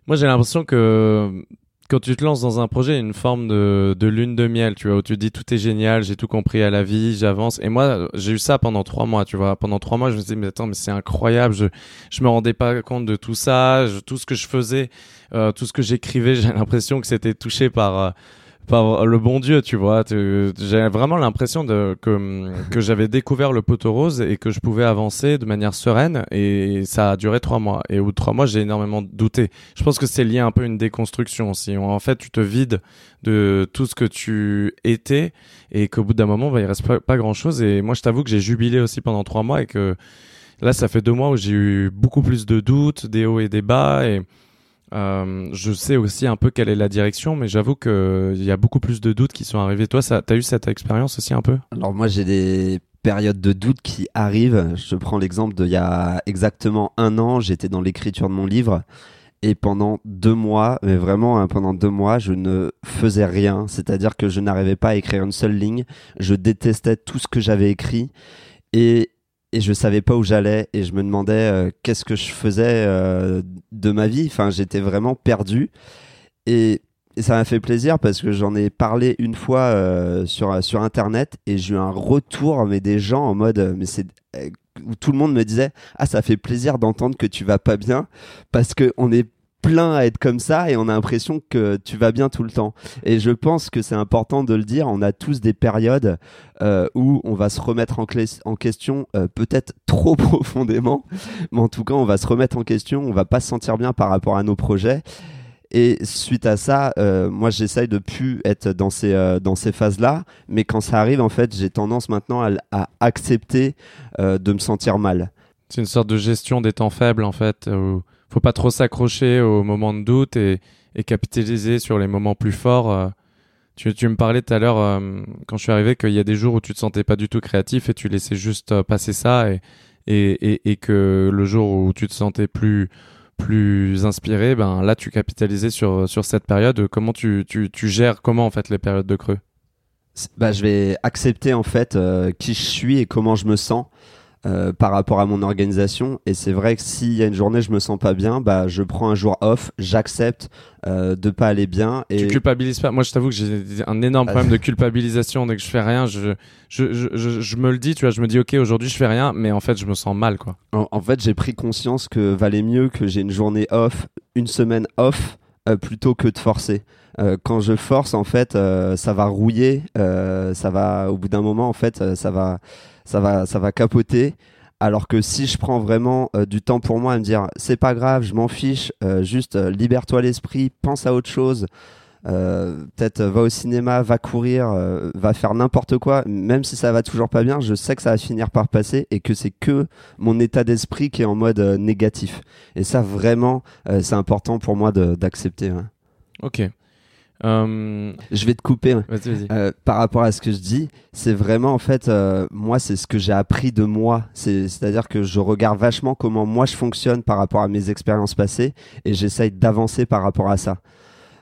moi j'ai l'impression que quand tu te lances dans un projet, une forme de, lune de miel, tu vois, où tu te dis tout est génial, j'ai tout compris à la vie, j'avance. Et moi, j'ai eu ça pendant trois mois, tu vois. Pendant trois mois, je me disais, mais attends, mais c'est incroyable, je, je me rendais pas compte de tout ça, tout ce que je faisais, euh, tout ce que j'écrivais, [LAUGHS] j'ai l'impression que c'était touché par, euh, par le bon Dieu, tu vois. J'ai vraiment l'impression de que, que [LAUGHS] j'avais découvert le poteau rose et que je pouvais avancer de manière sereine. Et ça a duré trois mois. Et au bout de trois mois, j'ai énormément douté. Je pense que c'est lié un peu à une déconstruction aussi. En fait, tu te vides de tout ce que tu étais et qu'au bout d'un moment, bah, il reste pas, pas grand chose. Et moi, je t'avoue que j'ai jubilé aussi pendant trois mois et que là, ça fait deux mois où j'ai eu beaucoup plus de doutes, des hauts et des bas. Et euh, je sais aussi un peu quelle est la direction, mais j'avoue qu'il y a beaucoup plus de doutes qui sont arrivés. Toi, ça, t'as eu cette expérience aussi un peu? Alors moi, j'ai des périodes de doute qui arrivent. Je prends l'exemple d'il y a exactement un an, j'étais dans l'écriture de mon livre. Et pendant deux mois, mais vraiment hein, pendant deux mois, je ne faisais rien. C'est-à-dire que je n'arrivais pas à écrire une seule ligne. Je détestais tout ce que j'avais écrit. Et, et je savais pas où j'allais. Et je me demandais euh, qu'est-ce que je faisais euh, de ma vie. Enfin, j'étais vraiment perdu. Et, ça m'a fait plaisir parce que j'en ai parlé une fois euh, sur, sur Internet. Et j'ai eu un retour, mais des gens en mode, mais c'est euh, où tout le monde me disait ah ça fait plaisir d'entendre que tu vas pas bien parce que on est plein à être comme ça et on a l'impression que tu vas bien tout le temps et je pense que c'est important de le dire on a tous des périodes euh, où on va se remettre en, question euh, peut-être [LAUGHS] trop profondément mais en tout cas on va se remettre en question on va pas se sentir bien par rapport à nos projets et suite à ça, euh, moi j'essaye de plus être dans ces ces phases-là, mais quand ça arrive, en fait, j'ai tendance maintenant à, accepter de me sentir mal. C'est une sorte de gestion des temps faibles en fait. Faut pas trop s'accrocher aux moments de doute et, et capitaliser sur les moments plus forts. euh. Tu, tu me parlais tout à l'heure euh, quand je suis arrivé qu'il y a des jours où tu te sentais pas du tout créatif et tu laissais juste euh, passer ça et, et, et, et que le jour où tu te sentais plus plus inspiré, ben là tu capitalisais sur sur cette période. Comment tu, tu, tu gères comment en fait les périodes de creux? Bah, je vais accepter en fait euh, qui je suis et comment je me sens. Euh, par rapport à mon organisation et c'est vrai que s'il y a une journée je me sens pas bien bah je prends un jour off j'accepte euh, de pas aller bien et Tu culpabilises pas. Moi, je t'avoue que j'ai un énorme problème de culpabilisation dès que je fais rien. Je, je, je, je, je me le dis, tu vois, je me dis, ok, aujourd'hui je fais rien, mais en fait, je me sens mal, quoi. En, en fait, j'ai pris conscience que valait mieux que j'ai une journée off, une semaine off, euh, plutôt que de forcer. Euh, quand je force, en fait, euh, ça va rouiller, euh, ça va, au bout d'un moment, en fait, euh, ça va, ça va, ça va capoter. alors que si je prends vraiment euh, du temps pour moi à me dire c'est pas grave, je m'en fiche, euh, juste euh, libère-toi l'esprit, pense à autre chose, peut-être va au cinéma, va courir, va faire n'importe quoi, même si ça va toujours pas bien, je sais que ça va finir par passer et que c'est que mon état d'esprit qui est en mode négatif. Et ça vraiment, c'est important pour moi d'accepter. Ok. Euh, je vais te couper. Euh, par rapport à ce que je dis, c'est vraiment en fait, euh, moi, c'est ce que j'ai appris de moi. C'est-à-dire que je regarde vachement comment moi je fonctionne par rapport à mes expériences passées et j'essaye d'avancer par rapport à ça.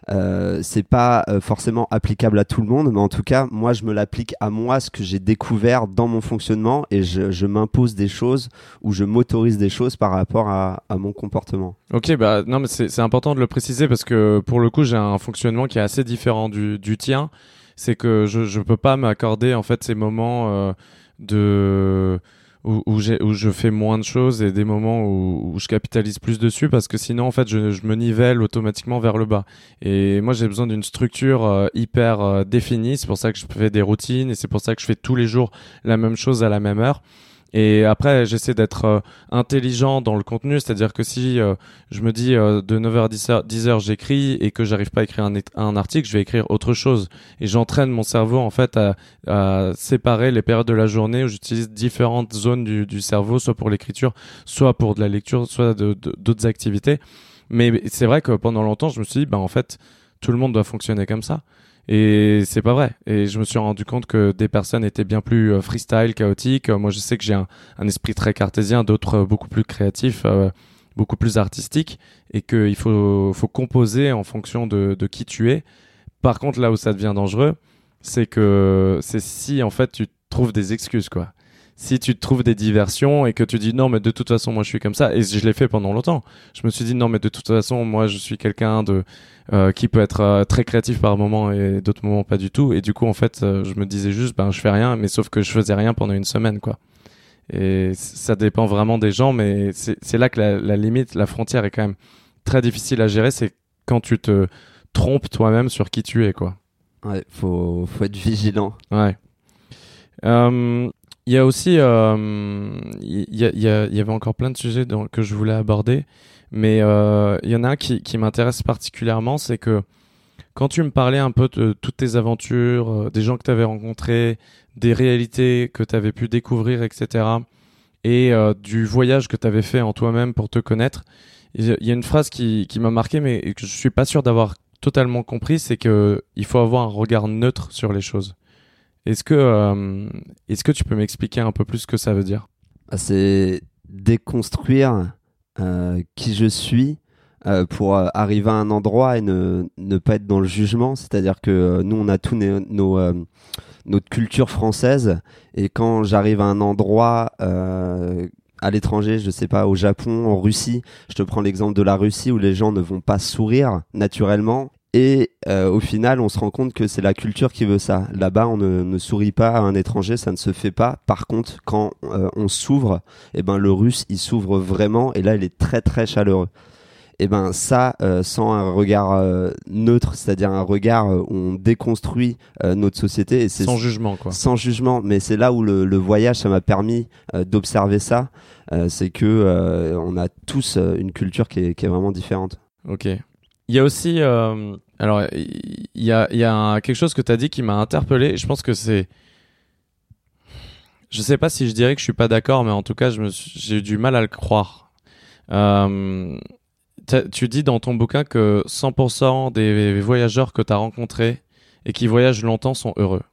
Euh, c'est pas euh, forcément applicable à tout le monde, mais en tout cas, moi, je me l'applique à moi, ce que j'ai découvert dans mon fonctionnement, et je, m'impose des choses ou je m'autorise des choses par rapport à, mon comportement. Ok, bah non, mais c'est important de le préciser parce que pour le coup, j'ai un fonctionnement qui est assez différent du, tien. C'est que je, je peux pas m'accorder en fait ces moments euh, de où, je fais moins de choses et des moments où, où, je capitalise plus dessus parce que sinon en fait je, je me nivelle automatiquement vers le bas. Et moi j'ai besoin d'une structure euh, hyper euh, définie. C'est pour ça que je fais des routines et c'est pour ça que je fais tous les jours la même chose à la même heure et après, j'essaie d'être euh, intelligent dans le contenu, c'est-à-dire que si euh, je me dis euh, de 9h à 10h, 10h j'écris et que j'arrive pas à écrire un, article, je vais écrire autre chose. Et j'entraîne mon cerveau en fait à, à, séparer les périodes de la journée où j'utilise différentes zones du, du, cerveau, soit pour l'écriture, soit pour de la lecture, soit d'autres activités. Mais c'est vrai que pendant longtemps, je me suis dit, bah en fait, tout le monde doit fonctionner comme ça. Et c'est pas vrai. Et je me suis rendu compte que des personnes étaient bien plus euh, freestyle, chaotiques. Euh, moi, je sais que j'ai un, esprit très cartésien, d'autres euh, beaucoup plus créatifs, beaucoup plus artistiques, et qu'il faut, faut composer en fonction de, de qui tu es. Par contre, là où ça devient dangereux, c'est que c'est si en fait tu trouves des excuses, quoi si tu trouves des diversions et que tu dis non mais de toute façon moi je suis comme ça et je l'ai fait pendant longtemps. Je me suis dit non mais de toute façon moi je suis quelqu'un de euh, qui peut être euh, très créatif par moment et d'autres moments pas du tout. Et du coup en fait euh, je me disais juste ben je fais rien mais sauf que je faisais rien pendant une semaine quoi. Et ça dépend vraiment des gens mais c'est là que la, la, limite la frontière est quand même très difficile à gérer c'est quand tu te trompes toi-même sur qui tu es quoi. Ouais faut faut être vigilant. Ouais. Euh, il y a aussi, euh, il y, y, y, avait encore plein de sujets que je voulais aborder, mais euh, il y en a un qui, qui m'intéresse particulièrement, c'est que quand tu me parlais un peu de toutes tes aventures, euh, des gens que tu avais rencontrés, des réalités que tu avais pu découvrir, etc., et euh, du voyage que tu avais fait en toi-même pour te connaître, il y a une phrase qui, qui m'a marqué, mais que je suis pas sûr d'avoir totalement compris, c'est que il faut avoir un regard neutre sur les choses. Est-ce que, euh, est-ce que tu peux m'expliquer un peu plus ce que ça veut dire? Ah, C'est déconstruire euh, qui je suis euh, pour arriver à un endroit et ne, ne pas être dans le jugement. C'est-à-dire que nous, on a tous nos, notre culture française. Et quand j'arrive à un endroit à l'étranger, je sais pas, au Japon, en Russie, je te prends l'exemple de la Russie où les gens ne vont pas sourire naturellement et euh, au final, on se rend compte que c'est la culture qui veut ça. Là-bas, on ne, sourit pas à un étranger, ça ne se fait pas. Par contre, quand euh, on s'ouvre, eh ben le russe, il s'ouvre vraiment, et là, il est très très chaleureux. Et eh ben ça, euh, sans un regard neutre, c'est-à-dire un regard où on déconstruit notre société. Et sans jugement, quoi. Sans jugement, mais c'est là où le, le, voyage, ça m'a permis d'observer ça. c'est que on a tous une culture qui est, qui est vraiment différente. Ok. Il y a aussi, euh, alors il y a, quelque chose que tu as dit qui m'a interpellé. Je pense que c'est, je sais pas si je dirais que je suis pas d'accord, mais en tout cas, j'ai eu du mal à le croire. Euh, tu dis dans ton bouquin que 100% des voyageurs que tu as rencontrés et qui voyagent longtemps sont heureux.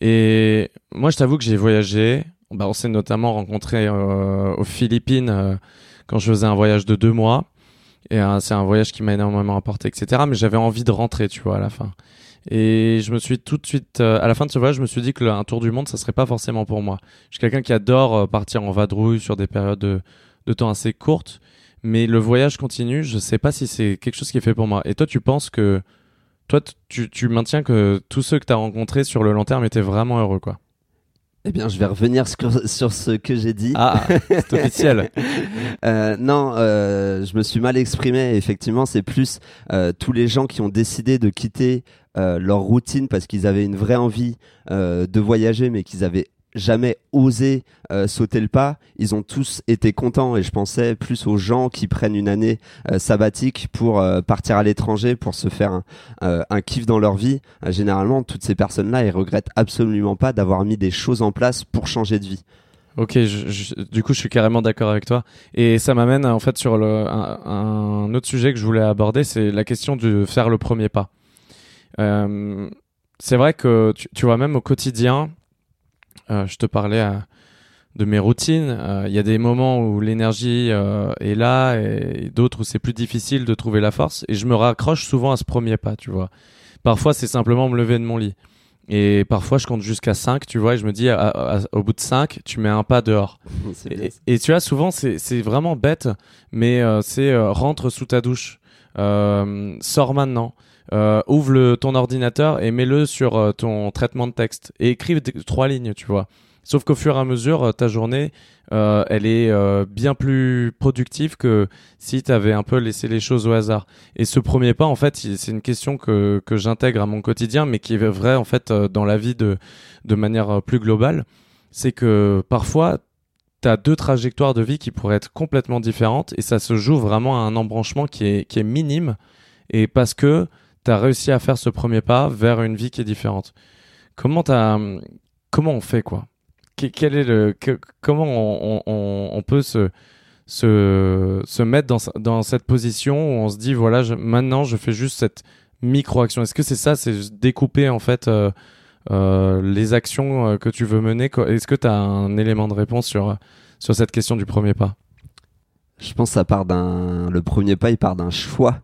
Et moi, je t'avoue que j'ai voyagé. Bah, on s'est notamment rencontrés euh, aux Philippines quand je faisais un voyage de deux mois. Et euh, c'est un voyage qui m'a énormément apporté, etc. Mais j'avais envie de rentrer, tu vois, à la fin. Et je me suis tout de suite, euh, à la fin de ce voyage, je me suis dit que un tour du monde, ça serait pas forcément pour moi. Je suis quelqu'un qui adore euh, partir en vadrouille sur des périodes de, temps assez courtes, mais le voyage continue. Je sais pas si c'est quelque chose qui est fait pour moi. Et toi, tu penses que, toi, tu, tu maintiens que tous ceux que tu as rencontrés sur le long terme étaient vraiment heureux, quoi? Eh bien, je vais revenir sur, ce que j'ai dit. Ah, c'est officiel. [LAUGHS] euh, non, euh, je me suis mal exprimé. Effectivement, c'est plus euh, tous les gens qui ont décidé de quitter euh, leur routine parce qu'ils avaient une vraie envie euh, de voyager, mais qu'ils avaient jamais osé euh, sauter le pas, ils ont tous été contents et je pensais plus aux gens qui prennent une année euh, sabbatique pour euh, partir à l'étranger, pour se faire un, un kiff dans leur vie. généralement, toutes ces personnes-là, elles regrettent absolument pas d'avoir mis des choses en place pour changer de vie. Ok, du coup, je suis carrément d'accord avec toi. Et ça m'amène en fait sur le, un, autre sujet que je voulais aborder, c'est la question de faire le premier pas. Euh, c'est vrai que tu, tu, vois, même au quotidien, euh, je te parlais euh, de mes routines. Il y a des moments où l'énergie est là et, d'autres où c'est plus difficile de trouver la force. Et je me raccroche souvent à ce premier pas, tu vois. Parfois, c'est simplement me lever de mon lit. Et parfois, je compte jusqu'à 5, tu vois, et je me dis, au bout de 5, tu mets un pas dehors. [LAUGHS] et, tu vois, souvent, c'est vraiment bête, mais euh, c'est euh, rentre sous ta douche, euh, sors maintenant, ouvre le, ton ordinateur et mets-le sur ton traitement de texte et écrive trois lignes, tu vois. Sauf qu'au fur et à mesure, euh, ta journée, euh, elle est euh, bien plus productive que si tu avais un peu laissé les choses au hasard. Et ce premier pas, en fait, c'est une question que, que j'intègre à mon quotidien, mais qui est vrai, en fait, dans la vie de, de manière plus globale. C'est que parfois, tu deux trajectoires de vie qui pourraient être complètement différentes et ça se joue vraiment à un embranchement qui est, qui est minime. Et parce que tu as réussi à faire ce premier pas vers une vie qui est différente. Comment, as, comment on fait, quoi? Quel est le, comment on, on, on, peut se, se, se mettre dans, dans, cette position où on se dit voilà, je, maintenant je fais juste cette micro-action? Est-ce que c'est ça C'est découper en fait euh, euh, les actions euh, que tu veux mener Est-ce que tu as un élément de réponse sur, sur cette question du premier pas? Je pense que ça part d'un. Le premier pas, il part d'un choix.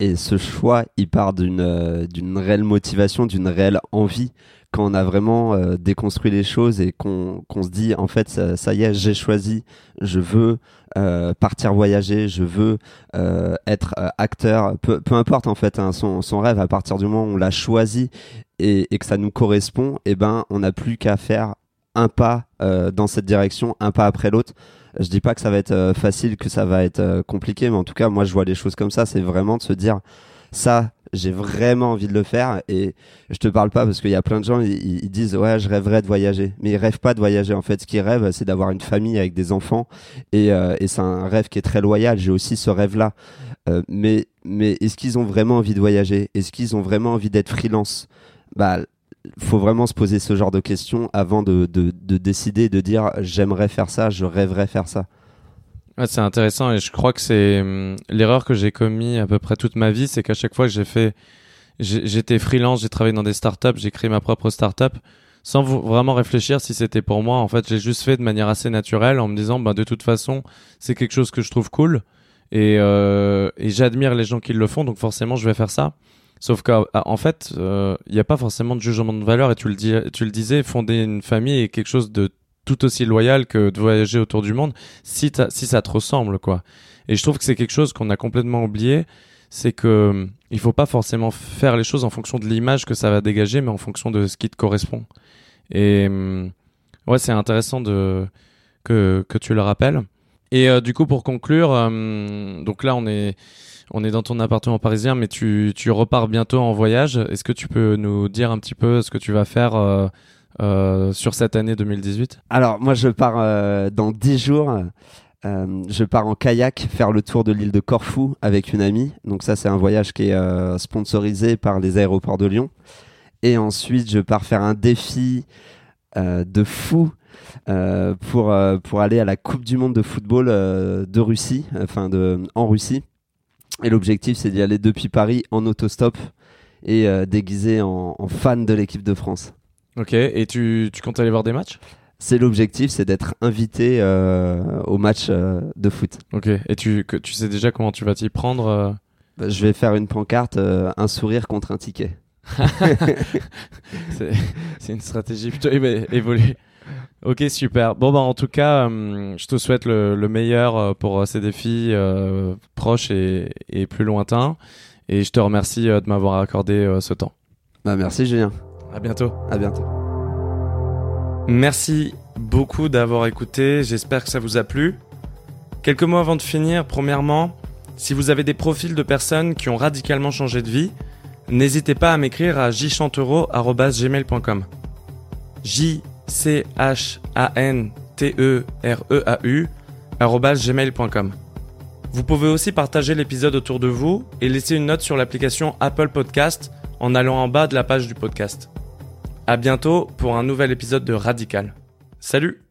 Et ce choix, il part d'une d'une réelle motivation, d'une réelle envie. Quand on a vraiment euh, déconstruit les choses et qu'on se dit en fait ça, y est j'ai choisi je veux euh, partir voyager je veux euh, être acteur. Peu, peu, importe en fait hein, son, son, rêve à partir du moment où on l'a choisi et, que ça nous correspond eh ben on n'a plus qu'à faire un pas dans cette direction un pas après l'autre je dis pas que ça va être facile que ça va être compliqué mais en tout cas moi je vois les choses comme ça. C'est vraiment de se dire ça j'ai vraiment envie de le faire et je te parle pas parce qu'il y a plein de gens ils, disent ouais je rêverais de voyager. Mais ils rêvent pas de voyager. En fait ce qu'ils rêvent c'est d'avoir une famille avec des enfants et, euh, et c'est un rêve qui est très loyal. J'ai aussi ce rêve là euh, mais mais est-ce qu'ils ont vraiment envie de voyager? Est-ce qu'ils ont vraiment envie d'être freelance? Bah faut vraiment se poser ce genre de questions avant de, de, de décider de dire j'aimerais faire ça je rêverais faire ça c'est intéressant et je crois que c'est hum, l'erreur que j'ai commis à peu près toute ma vie, c'est qu'à chaque fois que j'ai fait, j'étais freelance, j'ai travaillé dans des startups, j'ai créé ma propre startup sans vraiment réfléchir si c'était pour moi. En fait, j'ai juste fait de manière assez naturelle en me disant, bah de toute façon, c'est quelque chose que je trouve cool et, euh, et j'admire les gens qui le font, donc forcément, je vais faire ça. Sauf qu'en fait, euh, il n'y a pas forcément de jugement de valeur et tu le, disais, fonder une famille est quelque chose de tout aussi loyal que de voyager autour du monde si, ça te ressemble, quoi. Et je trouve que c'est quelque chose qu'on a complètement oublié, c'est que il faut pas forcément faire les choses en fonction de l'image que ça va dégager, mais en fonction de ce qui te correspond. Et hum, ouais, c'est intéressant que tu le rappelles. Et euh, du coup, pour conclure, hum, donc là, on est on est dans ton appartement parisien, mais tu, repars bientôt en voyage. Est-ce que tu peux nous dire un petit peu ce que tu vas faire euh, euh, sur cette année 2018 Alors moi je pars euh, dans 10 jours. Je pars en kayak faire le tour de l'île de Corfou avec une amie. Donc ça c'est un voyage qui est sponsorisé par les aéroports de Lyon. Et ensuite je pars faire un défi de fou pour pour aller à la Coupe du Monde de football de Russie, enfin de en Russie. Et l'objectif c'est d'y aller depuis Paris en autostop et déguisé en fan de l'équipe de France. Ok, et tu, tu comptes aller voir des matchs? C'est l'objectif, c'est d'être invité euh, au match euh, de foot. Ok, et tu, tu sais déjà comment tu vas t'y prendre euh? Bah, Je vais faire une pancarte, un sourire contre un ticket. [LAUGHS] c'est une stratégie plutôt évoluée. Ok, super. Bon, bah, en tout cas, je te souhaite le, le meilleur pour ces défis proches et, et, plus lointains. Et je te remercie de m'avoir accordé ce temps. Bah, merci, Julien. À bientôt. À bientôt. Merci beaucoup d'avoir écouté. J'espère que ça vous a plu. Quelques mots avant de finir. Premièrement, si vous avez des profils de personnes qui ont radicalement changé de vie, n'hésitez pas à m'écrire à jchantereau.gmail.com. J C-H-A-N-T-E-R-E-A-U, gmail.com. Vous pouvez aussi partager l'épisode autour de vous et laisser une note sur l'application Apple Podcast en allant en bas de la page du podcast. À bientôt pour un nouvel épisode de Radical. Salut!